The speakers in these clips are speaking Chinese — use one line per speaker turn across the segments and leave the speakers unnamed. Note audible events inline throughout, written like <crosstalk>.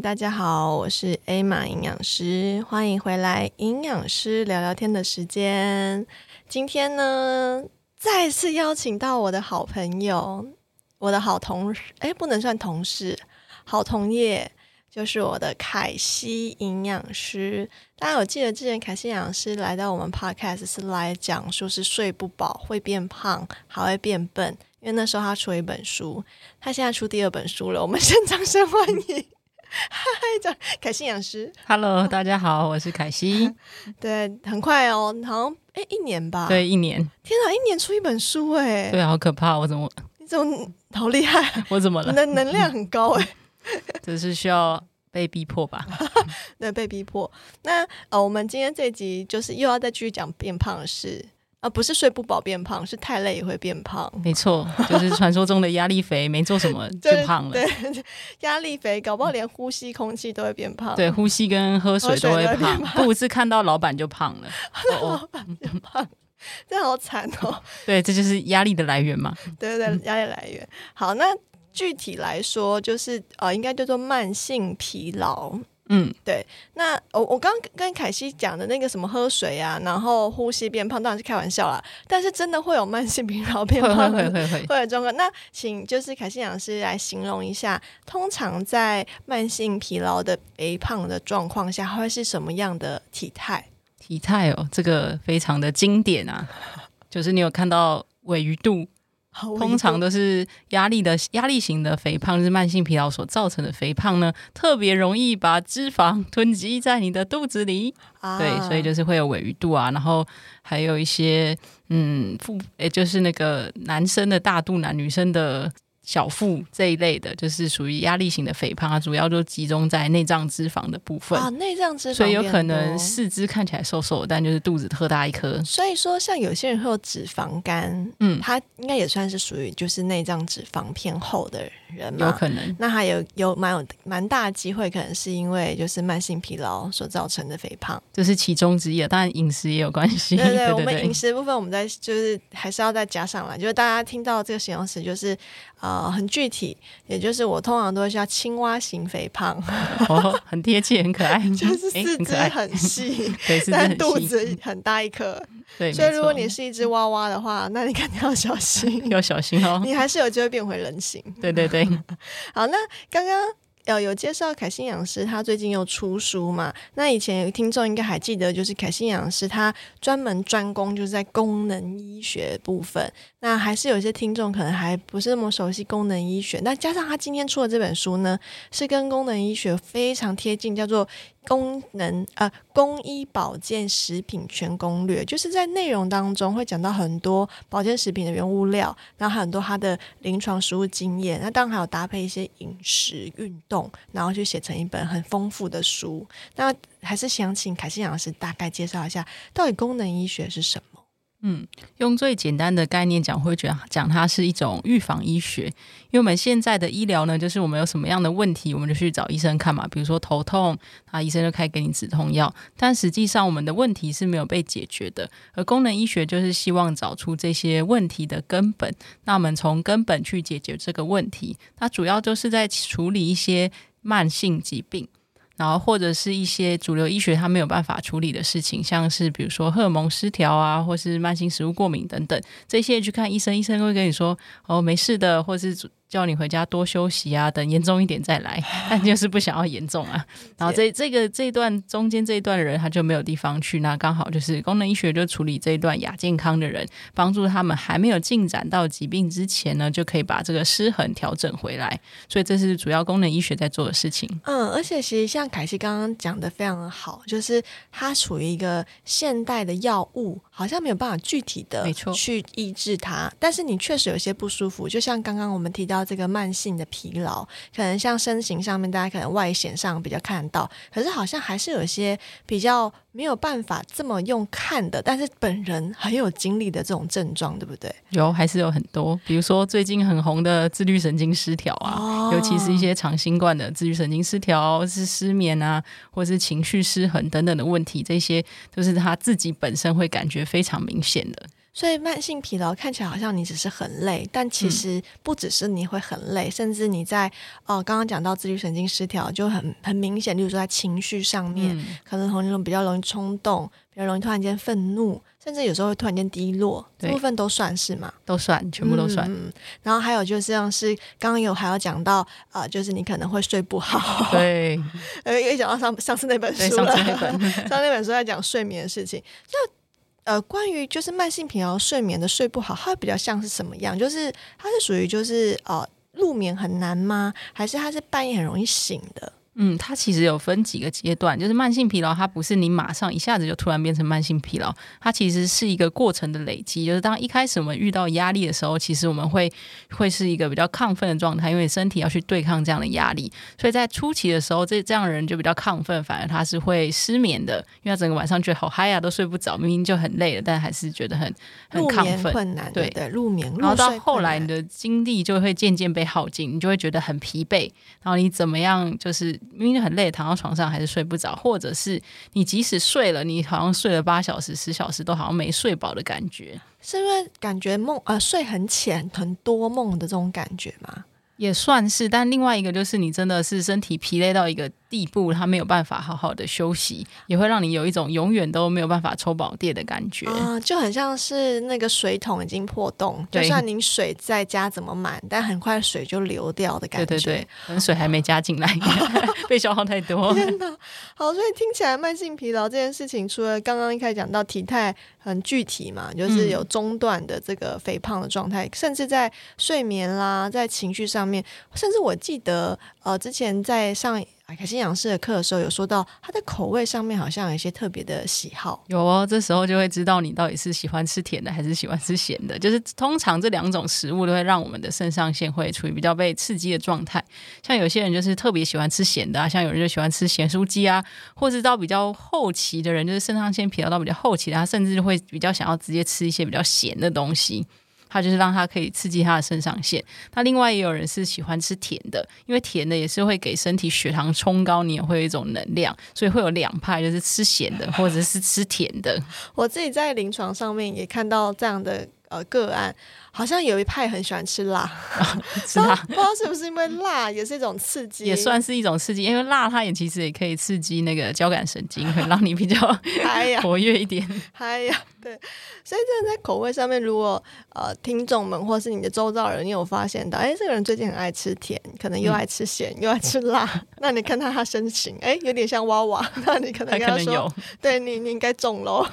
大家好，我是 A 玛营养师，欢迎回来营养师聊聊天的时间。今天呢，再次邀请到我的好朋友，我的好同事，哎，不能算同事，好同业，就是我的凯西营养师。大家有记得之前凯西营养师来到我们 Podcast 是来讲说是睡不饱会变胖，还会变笨，因为那时候他出了一本书，他现在出第二本书了，我们 <laughs> 先掌声欢迎。嗨，讲凯西营养师
，Hello，大家好，我是凯西。<laughs>
对，很快哦，好像哎一年吧，，
对，一年，
天哪，一年出一本书哎，
对，好可怕！我怎么，
你怎么好厉害？
我怎么了？
能能量很高哎，<laughs>
这是需要被逼迫吧？<laughs>
对，被逼迫。那呃，我们今天这集就是又要再继续讲变胖的事，啊，不是睡不饱变胖，是太累也会变胖。
没错，就是传说中的压力肥，没做什么 <laughs> 就胖了。
对，<laughs> 压力肥，搞不好连呼吸空气都会变胖。
对，呼吸跟喝水都会胖
变，
不是看到老板就胖了。<laughs> 老板就胖，
这好惨哦。
对，这就是压力的来源嘛。
对对对，压力来源。好，那具体来说，就是呃，应该叫做慢性疲劳。
嗯，
那我我刚刚跟凯西讲的那个什么喝水啊，然后呼吸变胖，当然是开玩笑啦。但是真的会有慢性疲劳变胖
会会会。
会有状况。那请就是凯西老师来形容一下，通常在慢性疲劳的肥胖的状况下，会是什么样的体态？
体态哦，这个非常的经典啊，就是你有看到尾鱼肚，通常都是压力的压力型的肥胖，是慢性疲劳所造成的肥胖呢，特别容易把脂肪 <laughs> 囤积在你的肚子里。
啊
对，所以就是会有尾鱼肚啊，然后还有一些嗯腹，也就是那个男生的大肚腩，女生的。小腹这一类的，就是属于压力型的肥胖，它主要就集中在内脏脂肪的部分，
啊，内脏脂肪，
所以有可能。四肢看起来瘦瘦的，但就是肚子特大一颗。
所以说，像有些人会有脂肪肝，
嗯，
他应该也算是属于就是内脏脂肪偏厚的人嘛。
有可能。
那还有有蛮有蛮大的机会，可能是因为就是慢性疲劳所造成的肥胖。
这是其中之一啊，当然饮食也有关系。
对
对 <laughs>
我们饮食部分，我们在就是还是要再加上来，就是大家听到这个形容词，就是呃很具体，也就是我通常都会叫青蛙型肥胖，<laughs>
哦，很贴切，很可爱，<laughs>
就是四肢
很
细，但肚子很大一颗。
对，
所以如果你是一只娃娃的话，<laughs> 那你肯定要小心，<laughs>
要小心哦。<laughs>
你还是有机会变回人形。
对对对，
好，那刚刚。呃，有介绍凯西营养师，他最近又出书嘛？那以前有听众应该还记得，就是凯西营养师他专门专攻就是在功能医学部分。那还是有些听众可能还不是那么熟悉功能医学，那加上他今天出的这本书呢，是跟功能医学非常贴近，叫做功能呃公医保健食品全攻略，就是在内容当中会讲到很多保健食品的原物料，然后很多他的临床实物经验，那当然还有搭配一些饮食、运动，然后去写成一本很丰富的书。那还是想请凯西老师大概介绍一下，到底功能医学是什么？
嗯，用最简单的概念讲，会觉得讲它是一种预防医学，因为我们现在的医疗呢，就是我们有什么样的问题，我们就去找医生看嘛。比如说头痛，啊，医生就开给你止痛药，但实际上我们的问题是没有被解决的。而功能医学就是希望找出这些问题的根本，那我们从根本去解决这个问题。它主要就是在处理一些慢性疾病。然后或者是一些主流医学它没有办法处理的事情，像是比如说荷尔蒙失调啊，或是慢性食物过敏等等，这些去看医生，医生会跟你说哦没事的，或是叫你回家多休息啊，等严重一点再来，<sighs> 但就是不想要严重啊。然后这这个这一段中间这一段的人他就没有地方去，那刚好就是功能医学就处理这一段亚健康的人，帮助他们还没有进展到疾病之前呢，就可以把这个失衡调整回来。所以这是主要功能医学在做的事情。
嗯，而且其实像凯西刚刚讲的非常的好，就是它处于一个现代的药物，好像没有办法具体的去抑制它，但是你确实有些不舒服，就像刚刚我们提到这个慢性的疲劳，可能像身形上面大家可能外显上比较看得到，可是好像还是有一些比较没有办法这么用看的，但是本人很有经历的这种症状，对不对？
有还是有很多，比如说最近很红的自律神经失调啊，
哦
尤其是一些长新冠的自律神经失调，是失眠啊，或是情绪失衡等等的问题，这些都是他自己本身会感觉非常明显的。
所以慢性疲劳看起来好像你只是很累，但其实不只是你会很累，甚至你在哦刚刚讲到自律神经失调就很很明显，例如说在情绪上面，可能那种比较容易冲动，比较容易突然间愤怒，甚至有时候会突然间低落，这部分都算是嘛？
都算，全部都算。
嗯然后还有就像是刚刚有还要讲到啊，就是你可能会睡不好。
对，
呃，一讲到上上次那本书
了，上次那本
上 <laughs> 那本书在讲睡眠的事情，就。呃，关于就是慢性疲劳、睡眠的睡不好，它比较像是什么样？就是它是属于就是呃入眠很难吗？还是它是半夜很容易醒的？
嗯，它其实有分几个阶段，就是慢性疲劳，它不是你马上一下子就突然变成慢性疲劳，它其实是一个过程的累积。就是当一开始我们遇到压力的时候，其实我们会会是一个比较亢奋的状态，因为身体要去对抗这样的压力。所以在初期的时候，这这样的人就比较亢奋，反而他是会失眠的，因为他整个晚上觉得好嗨呀，都睡不着，明明就很累了，但还是觉得很很亢奋，
困难，对对，入眠。
然后到后来，你的精力就会渐渐被耗尽，你就会觉得很疲惫，然后你怎么样就是。明明很累，躺到床上还是睡不着，或者是你即使睡了，你好像睡了八小时、十小时，都好像没睡饱的感觉，
是因为感觉梦呃睡很浅、很多梦的这种感觉吗？
也算是，但另外一个就是你真的是身体疲累到一个。地步，他没有办法好好的休息，也会让你有一种永远都没有办法抽饱电的感觉
啊，就很像是那个水桶已经破洞，就算您水再加怎么满，但很快水就流掉的感觉。
对对对，可能水还没加进来，<laughs> <laughs> 被消耗太多。
天 <laughs> 哪，好，所以听起来慢性疲劳这件事情，除了刚刚一开始讲到体态很具体嘛，就是有中断的这个肥胖的状态，甚至在睡眠啦，在情绪上面，甚至我记得呃，之前在上。凯西养师的课的时候有说到，他的口味上面好像有一些特别的喜好。
有哦，这时候就会知道你到底是喜欢吃甜的还是喜欢吃咸的。就是通常这两种食物都会让我们的肾上腺会处于比较被刺激的状态。像有些人就是特别喜欢吃咸的啊，像有人就喜欢吃咸酥鸡啊，或是到比较后期的人，就是肾上腺疲劳到比较后期的，他甚至会比较想要直接吃一些比较咸的东西。它就是让它可以刺激它的肾上腺。那另外也有人是喜欢吃甜的，因为甜的也是会给身体血糖冲高，你也会有一种能量，所以会有两派，就是吃咸的 <laughs> 或者是吃甜的。
我自己在临床上面也看到这样的呃个案。好像有一派很喜欢吃辣，<laughs>
是辣，
不知道是不是因为辣也是一种刺激，
也算是一种刺激。因为辣它也其实也可以刺激那个交感神经，会让你比较 <laughs> 活跃一点。
嗨呀，对。所以真的在口味上面，如果呃听众们或是你的周遭人，你有发现到，哎，这个人最近很爱吃甜，可能又爱吃咸，<laughs> 又爱吃辣，那你看他他身形，哎，有点像娃娃，那你可能跟他说，对你你应该肿喽，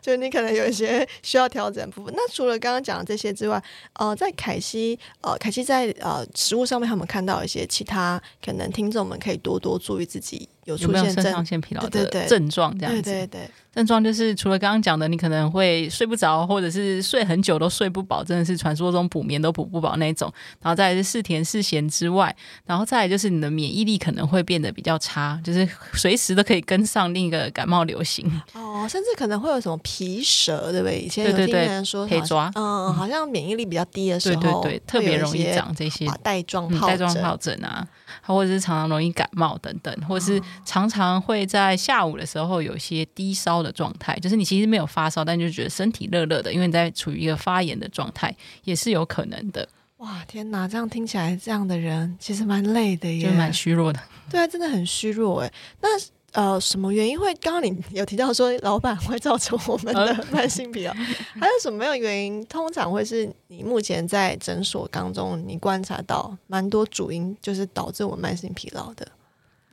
就你可能有一些需要调整部分。那除了刚刚讲的这些之外，呃，在凯西，呃，凯西在呃食物上面，他们看到一些其他可能听众们可以多多注意自己有出现
肾上腺疲劳的症状，这样子。
对对对。
症状就是除了刚刚讲的，你可能会睡不着，或者是睡很久都睡不饱，真的是传说中补眠都补不饱那种。然后再是嗜甜嗜咸之外，然后再来就是你的免疫力可能会变得比较差，就是随时都可以跟上另一个感冒流行。
哦，甚至可能会有什么皮蛇，对不对？以前有听人说
可以抓，
嗯，好像免疫力比较低的时候，
对对对，特别容易长这些
带状带
状疱疹啊。或者是常常容易感冒等等，或者是常常会在下午的时候有一些低烧的状态，就是你其实没有发烧，但就觉得身体热热的，因为你在处于一个发炎的状态，也是有可能的。
哇，天哪，这样听起来这样的人其实蛮累的耶，
就蛮虚弱的。<laughs>
对啊，真的很虚弱哎。那。呃，什么原因会？刚刚你有提到说，老板会造成我们的 <laughs> 慢性疲劳，还有什么样原因？通常会是你目前在诊所当中，你观察到蛮多主因，就是导致我慢性疲劳的。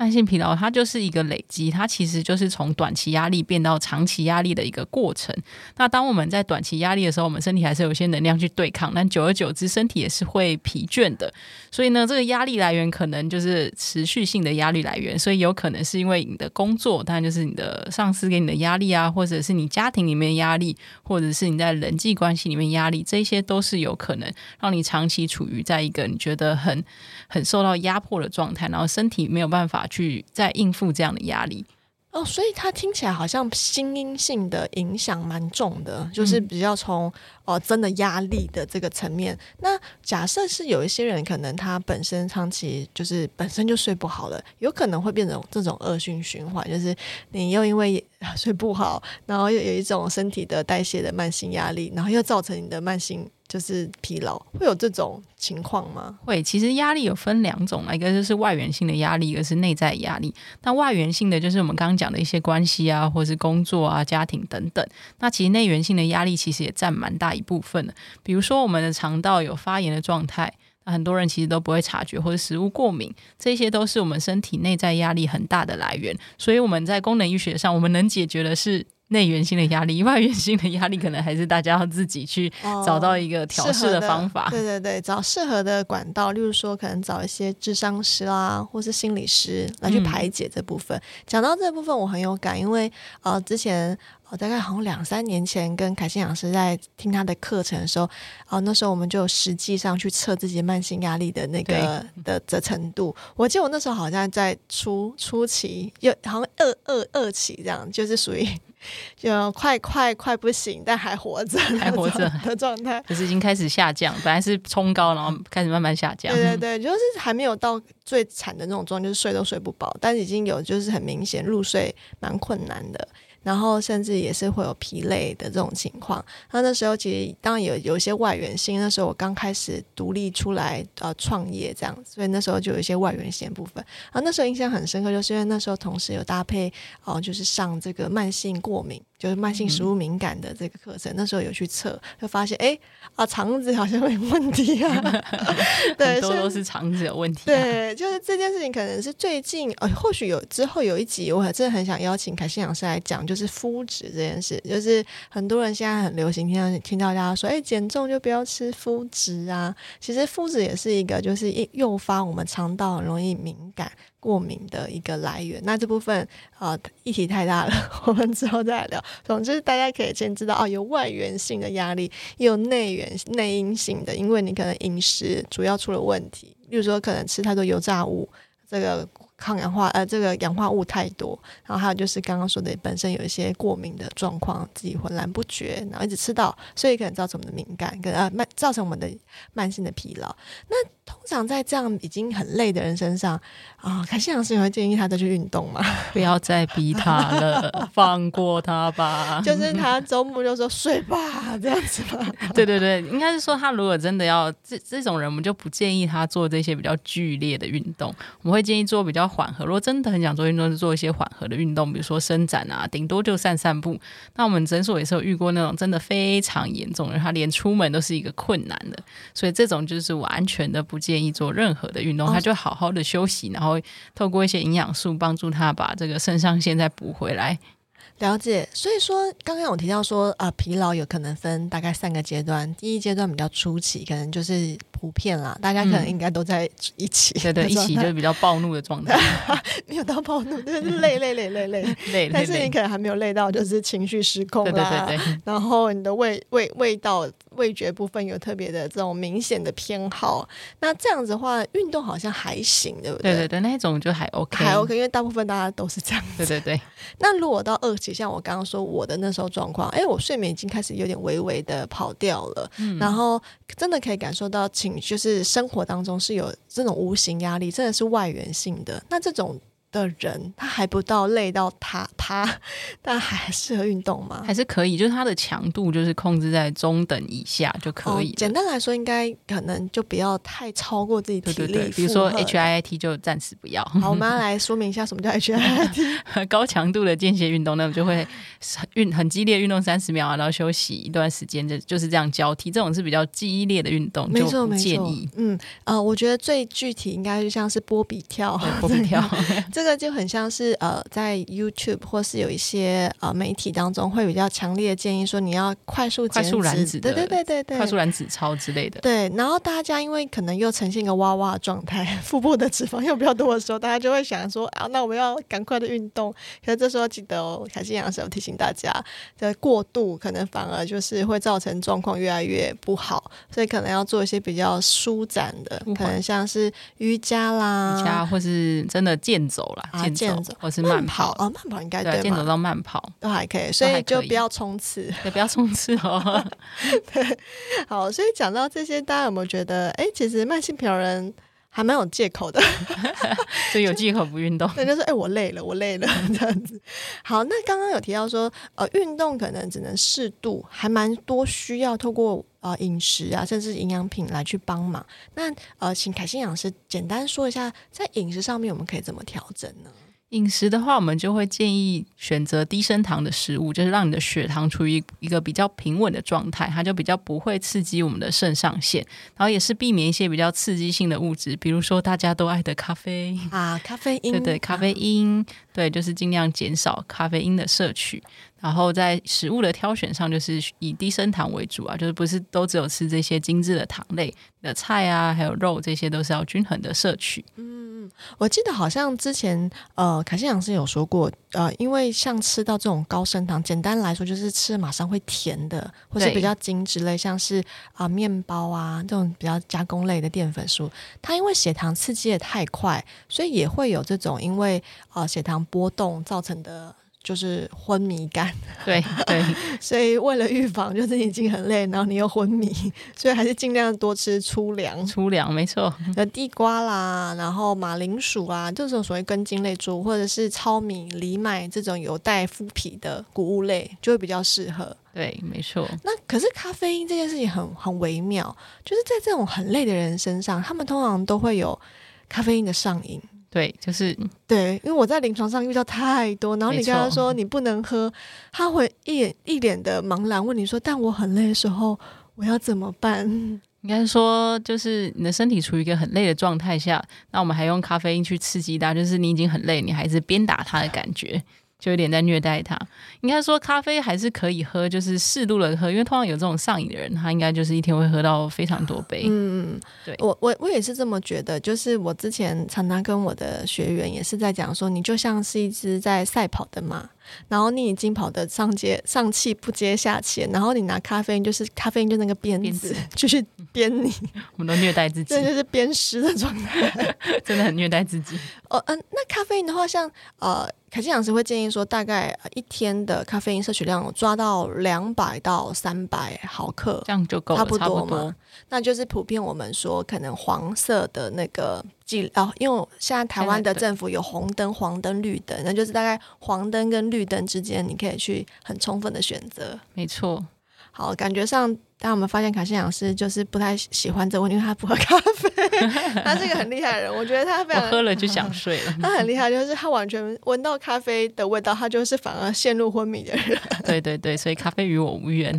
慢性疲劳，它就是一个累积，它其实就是从短期压力变到长期压力的一个过程。那当我们在短期压力的时候，我们身体还是有些能量去对抗，但久而久之，身体也是会疲倦的。所以呢，这个压力来源可能就是持续性的压力来源，所以有可能是因为你的工作，当然就是你的上司给你的压力啊，或者是你家庭里面压力，或者是你在人际关系里面压力，这些都是有可能让你长期处于在一个你觉得很很受到压迫的状态，然后身体没有办法。去再应付这样的压力
哦，所以它听起来好像心因性的影响蛮重的，就是比较从哦真的压力的这个层面。那假设是有一些人可能他本身长期就是本身就睡不好了，有可能会变成这种恶性循环，就是你又因为睡不好，然后又有一种身体的代谢的慢性压力，然后又造成你的慢性就是疲劳，会有这种情况吗？
会，其实压力有分两种啊，一个就是外源性的压力，一个是内在压力。那外源性的就是我们刚刚讲的一些关系啊，或是工作啊、家庭等等。那其实内源性的压力其实也占蛮大一部分的，比如说我们的肠道有发炎的状态。那很多人其实都不会察觉，或者食物过敏，这些都是我们身体内在压力很大的来源。所以我们在功能医学上，我们能解决的是内源性的压力，<laughs> 外源性的压力可能还是大家要自己去找到一个调试
的
方法。
对对对，找适合的管道，例如说可能找一些智商师啦，或是心理师来去排解这部分。讲到这部分，我很有感，因为呃之前。我大概好像两三年前跟凯欣老师在听他的课程的时候，哦，那时候我们就实际上去测自己慢性压力的那个的的程度。我记得我那时候好像在初初期，又好像二二二期这样，就是属于就快快快不行，但还活着，<laughs>
还活着
的状态，<laughs>
就是已经开始下降，本来是冲高，然后开始慢慢下降。
对对 <laughs> 对，就是还没有到最惨的那种状态，就是睡都睡不饱，但已经有就是很明显入睡蛮困难的。然后甚至也是会有疲累的这种情况。那那时候其实当然有有一些外源性。那时候我刚开始独立出来呃创业这样，所以那时候就有一些外源性部分。啊，那时候印象很深刻，就是因为那时候同时有搭配哦，就是上这个慢性过敏。就是慢性食物敏感的这个课程，那时候有去测，就发现哎啊肠子好像有问题啊，<laughs>
对，多都是肠子有问题。
对，就是这件事情可能是最近呃，或许有之后有一集，我真的很想邀请凯西老师来讲，就是肤质这件事。就是很多人现在很流行听到听到大家说，哎，减重就不要吃肤质啊。其实肤质也是一个，就是诱发我们肠道很容易敏感。过敏的一个来源，那这部分啊议题太大了，我们之后再来聊。总之，大家可以先知道哦，有外源性的压力，也有内源内因性的，因为你可能饮食主要出了问题，例如说可能吃太多油炸物，这个。抗氧化呃，这个氧化物太多，然后还有就是刚刚说的，本身有一些过敏的状况，自己浑然不觉，然后一直吃到，所以可能造成我们的敏感，跟呃慢造成我们的慢性的疲劳。那通常在这样已经很累的人身上啊，凯西老师也会建议他再去运动吗？<laughs>
不要再逼他了，放过他吧。<laughs>
就是他周末就说睡吧，这样子吧。<laughs>
对对对，应该是说他如果真的要这这种人，我们就不建议他做这些比较剧烈的运动，我们会建议做比较。缓和，如果真的很想做运动，就做一些缓和的运动，比如说伸展啊，顶多就散散步。那我们诊所也是有遇过那种真的非常严重的，他连出门都是一个困难的，所以这种就是完全的不建议做任何的运动，他就好好的休息，然后透过一些营养素帮助他把这个肾上腺再补回来。
了解，所以说刚刚我提到说啊，疲劳有可能分大概三个阶段，第一阶段比较初期，可能就是普遍啦，大家可能应该都在一起，
对对，一起就是比较暴怒的状态，<laughs>
没有到暴怒，就是累累累 <laughs> 累累
累，
但是你可能还没有累到就是情绪失控
啦，对对对，
然后你的味味味道。味觉部分有特别的这种明显的偏好，那这样子的话，运动好像还行，对不对？
对对对，那一种就还 OK，
还 OK，因为大部分大家都是这样。
对对对。
那如果到二期，像我刚刚说我的那时候状况，哎，我睡眠已经开始有点微微的跑掉了，然后真的可以感受到情，就是生活当中是有这种无形压力，真的是外源性的。那这种。的人，他还不到累到他趴，<laughs> 但还适合运动吗？
还是可以，就是它的强度就是控制在中等以下就可以。
简单来说，应该可能就不要太超过自己体力。
比如说 H I I T 就暂时不要。<laughs>
好，我们要来说明一下什么叫 H I I T。<laughs>
高强度的间歇运动，那么就会运很激烈运动三十秒，啊然后休息一段时间，就就是这样交替。这种是比较激烈的运动，
没错没
错。
嗯呃，我觉得最具体应该就像是波比跳，
波比跳。
这个就很像是呃，在 YouTube 或是有一些呃媒体当中，会比较强烈的建议说，你要快速
快速燃脂，
对对对对对，
快速燃脂操之类的。
对，然后大家因为可能又呈现一个娃娃状态，腹部的脂肪又比较多的时候，大家就会想说啊，那我们要赶快的运动。可是这时候记得哦，凯西杨师要提醒大家，的过度可能反而就是会造成状况越来越不好，所以可能要做一些比较舒展的，可能像是瑜伽啦，
瑜伽或是真的健走啦，健走。或是慢跑
哦，慢跑应该对，
健走到慢跑
都还可以，所以就不要冲刺，
对，不要冲刺哦。<laughs>
对，好，所以讲到这些，大家有没有觉得，哎，其实慢性疲劳人还蛮有借口的，<laughs> <laughs>
所以有借口不运动。
对，就说哎，我累了，我累了这样子。好，那刚刚有提到说，呃，运动可能只能适度，还蛮多需要透过呃饮食啊，甚至营养品来去帮忙。那呃，请凯欣老师简单说一下，在饮食上面我们可以怎么调整呢？
饮食的话，我们就会建议选择低升糖的食物，就是让你的血糖处于一个比较平稳的状态，它就比较不会刺激我们的肾上腺，然后也是避免一些比较刺激性的物质，比如说大家都爱的咖啡
啊，咖啡因，
对对，咖啡因，对，就是尽量减少咖啡因的摄取。然后在食物的挑选上，就是以低升糖为主啊，就是不是都只有吃这些精致的糖类的菜啊，还有肉，这些都是要均衡的摄取。
嗯，我记得好像之前呃，凯西老师有说过，呃，因为像吃到这种高升糖，简单来说就是吃马上会甜的，或是比较精致类，像是啊面包啊这种比较加工类的淀粉素，它因为血糖刺激的太快，所以也会有这种因为呃血糖波动造成的。就是昏迷感，
对对，<laughs>
所以为了预防，就是已经很累，然后你又昏迷，<laughs> 所以还是尽量多吃粗粮。
粗粮没错，
有地瓜啦，然后马铃薯啊，这种所谓根茎类作物，或者是糙米、藜麦这种有带麸皮的谷物类，就会比较适合。
对，没错。
那可是咖啡因这件事情很很微妙，就是在这种很累的人身上，他们通常都会有咖啡因的上瘾。
对，就是
对，因为我在临床上遇到太多，然后你跟他说你不能喝，他会一脸一脸的茫然问你说：“但我很累的时候，我要怎么办？”
应该说，就是你的身体处于一个很累的状态下，那我们还用咖啡因去刺激它，就是你已经很累，你还是鞭打他的感觉。就有点在虐待他。应该说，咖啡还是可以喝，就是适度的喝，因为通常有这种上瘾的人，他应该就是一天会喝到非常多杯。
嗯，对我我我也是这么觉得。就是我之前常常跟我的学员也是在讲说，你就像是一只在赛跑的马。然后你已经跑得上接上气不接下气，然后你拿咖啡因，就是咖啡因就那个鞭子，就是鞭你。<laughs>
我们都虐待自己，
这就是鞭尸的状态，<laughs>
真的很虐待自己。
哦，嗯，那咖啡因的话，像呃，凯西老师会建议说，大概一天的咖啡因摄取量抓到两百到三百毫克，
这样就够了，
差不
多
吗。那就是普遍我们说，可能黄色的那个。记哦，因为现在台湾的政府有红灯、黄灯、绿灯，那就是大概黄灯跟绿灯之间，你可以去很充分的选择。
没错，
好，感觉上，当我们发现卡西老师就是不太喜欢这个问题，因为他不喝咖啡，<laughs> 他是一个很厉害的人，我觉得他非常
喝了就想睡了。<laughs>
他很厉害，就是他完全闻到咖啡的味道，他就是反而陷入昏迷的人。<laughs>
对对对，所以咖啡与我无缘。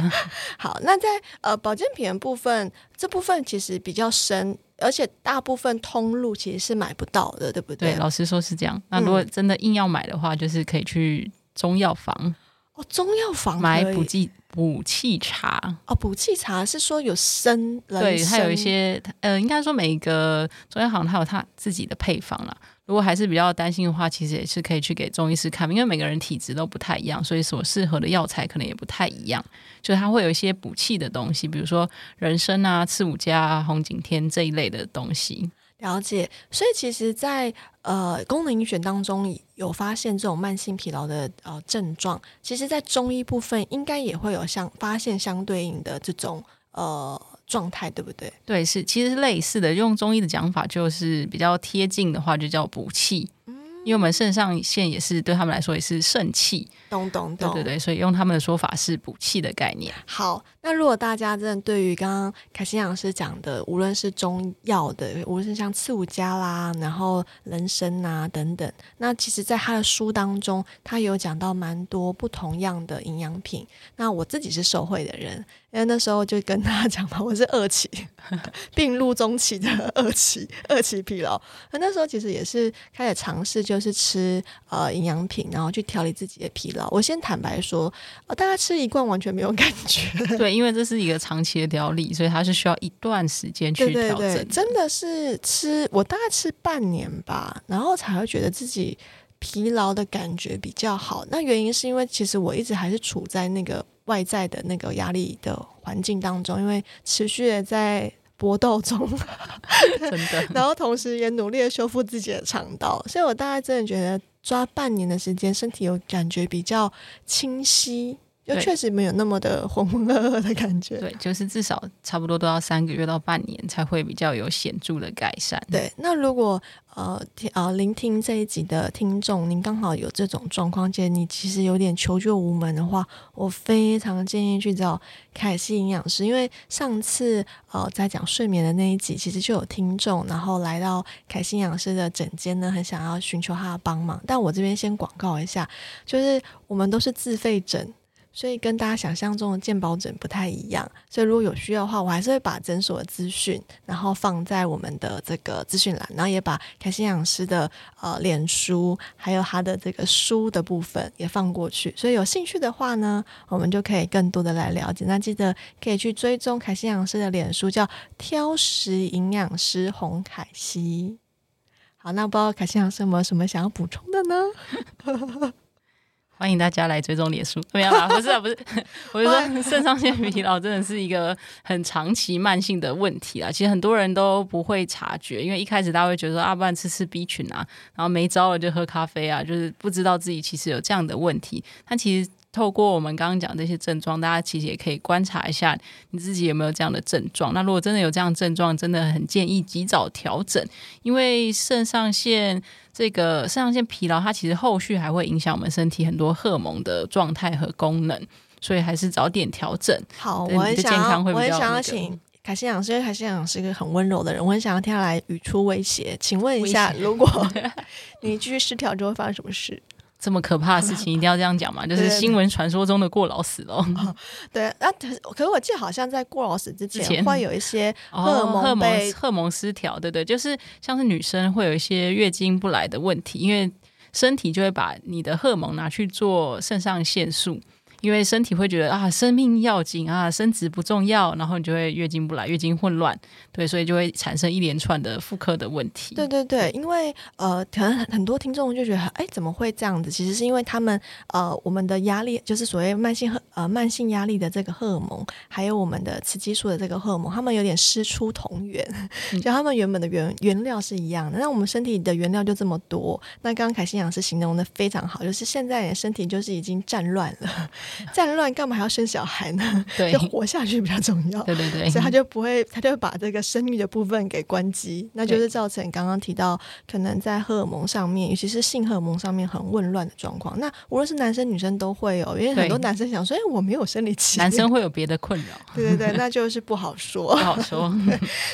好，那在呃保健品的部分，这部分其实比较深。而且大部分通路其实是买不到的，对不
对？对，老实说是这样。那如果真的硬要买的话，就是可以去中药房
哦，中药房
买补剂补气茶
哦，补气茶是说有生，
对，它有一些呃，应该说每一个中药行它有它自己的配方啦。如果还是比较担心的话，其实也是可以去给中医师看，因为每个人体质都不太一样，所以所适合的药材可能也不太一样。就它会有一些补气的东西，比如说人参啊、刺五加啊、红景天这一类的东西。
了解。所以其实，在呃功能医学当中有发现这种慢性疲劳的呃症状，其实在中医部分应该也会有相发现相对应的这种呃。状态对不对？
对，是其实类似的，用中医的讲法就是比较贴近的话，就叫补气。嗯因为我们肾上腺也是对他们来说也是肾气，
懂懂懂，
对对对，所以用他们的说法是补气的概念。
好，那如果大家真的对于刚刚凯欣老师讲的，无论是中药的，无论是像刺五加啦，然后人参啊等等，那其实在他的书当中，他有讲到蛮多不同样的营养品。那我自己是受惠的人。因为那时候就跟他 <laughs> 讲嘛，我是二期 <laughs> 病入中期的二期二期疲劳。那那时候其实也是开始尝试，就是吃呃营养品，然后去调理自己的疲劳。我先坦白说，呃，大家吃一罐完全没有感觉。<laughs>
对，因为这是一个长期的调理，所以它是需要一段时间去调整。
真的是吃我大概吃半年吧，然后才会觉得自己疲劳的感觉比较好。那原因是因为其实我一直还是处在那个。外在的那个压力的环境当中，因为持续的在搏斗中，<laughs>
真的，
然后同时也努力的修复自己的肠道，所以我大概真的觉得抓半年的时间，身体有感觉比较清晰，就
对
确实没有那么的浑浑噩噩的感觉。
对，就是至少差不多都要三个月到半年才会比较有显著的改善。
对，那如果呃听呃聆听这一集的听众，您刚好有这种状况，且你其实有点求救无门的话，我非常建议去找凯西营养师，因为上次呃在讲睡眠的那一集，其实就有听众，然后来到凯西营养师的诊间呢，很想要寻求他的帮忙，但我这边先广告一下，就是我们都是自费诊。所以跟大家想象中的健保诊不太一样，所以如果有需要的话，我还是会把诊所的资讯，然后放在我们的这个资讯栏，然后也把凯西营养师的呃脸书，还有他的这个书的部分也放过去。所以有兴趣的话呢，我们就可以更多的来了解。那记得可以去追踪凯西营养师的脸书，叫挑食营养师洪凯西。好，那不知道凯西营养师有没有什么想要补充的呢？<laughs>
欢迎大家来追踪脸书，<laughs> 没有啦，不是啊，不是，<laughs> 我就说肾上腺疲劳真的是一个很长期慢性的问题啊。其实很多人都不会察觉，因为一开始大家会觉得说啊，不然吃吃 B 群啊，然后没招了就喝咖啡啊，就是不知道自己其实有这样的问题。但其实透过我们刚刚讲这些症状，大家其实也可以观察一下你自己有没有这样的症状。那如果真的有这样的症状，真的很建议及早调整，因为肾上腺。这个肾上腺疲劳，它其实后续还会影响我们身体很多荷尔蒙的状态和功能，所以还是早点调整。
好，我很想要，我很想要请凯西营养师，因为凯西营养师是一个很温柔的人，我很想要听他来语出威胁。请问一下，如果 <laughs> 你继续失调，就会发生什么事？
这么可怕的事情一定要这样讲嘛？<laughs> 就是新闻传说中的过劳死喽。<laughs>
对，那、可是可是我记得好像在过劳死之前，会有一些荷尔
哦荷尔
蒙
荷尔蒙失调，对对，就是像是女生会有一些月经不来的问题，因为身体就会把你的荷尔蒙拿去做肾上腺素。因为身体会觉得啊，生命要紧啊，生殖不重要，然后你就会月经不来，月经混乱，对，所以就会产生一连串的妇科的问题。<laughs>
对对对，因为呃，可能很多听众就觉得，哎，怎么会这样子？其实是因为他们呃，我们的压力就是所谓慢性荷呃慢性压力的这个荷尔蒙，还有我们的雌激素的这个荷尔蒙，他们有点师出同源，<laughs> 就他们原本的原原料是一样的。那我们身体的原料就这么多，那刚刚凯西养师形容的非常好，就是现在你的身体就是已经战乱了，战乱干嘛还要生小孩呢？
对 <laughs>
就活下去比较重要。
对对对，
所以他就不会，他就会把这个生育的部分给关机，那就是造成刚刚提到可能在荷尔蒙上面，尤其是性荷尔蒙上面很混乱的状况。那无论是男生女生都会有，因为很多男生想说，哎，我没有生理期，
男生会有别的困扰，<laughs>
对对对，那就是不好说 <laughs>
不。好说。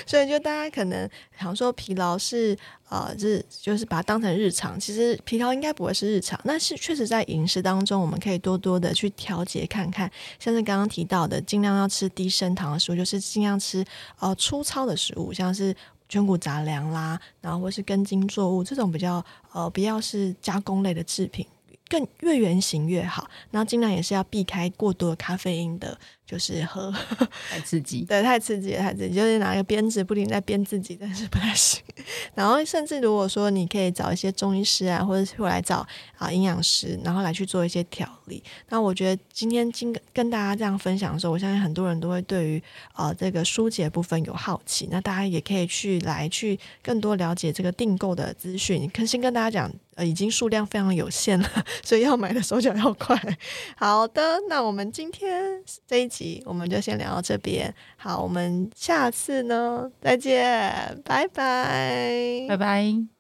所以就大家可能想说疲劳是啊日，就是把它当成日常，其实疲劳应该不会是日常，但是确实在饮食当中，我们可以多多的去调节看看，像是刚刚提到的，尽量要吃低升糖的食物，就是尽量吃呃粗糙的食物，像是。全谷杂粮啦，然后或是根茎作物这种比较呃，不要是加工类的制品，更越圆形越好。然后尽量也是要避开过多的咖啡因的，就是喝 <laughs>
太刺激。<laughs>
对，太刺激了，太刺激，就是拿一个鞭子不停在鞭自己，但是不太行。<laughs> 然后甚至如果说你可以找一些中医师啊，或者是会来找啊营养师，然后来去做一些调理。那我觉得今天今跟大家这样分享的时候，我相信很多人都会对于呃这个疏解部分有好奇。那大家也可以去来去更多了解这个订购的资讯。可先跟大家讲，已经数量非常有限了，<laughs> 所以要买的手脚要快。好的，那我们今天这一集我们就先聊到这边。好，我们下次呢再见，拜拜，
拜拜。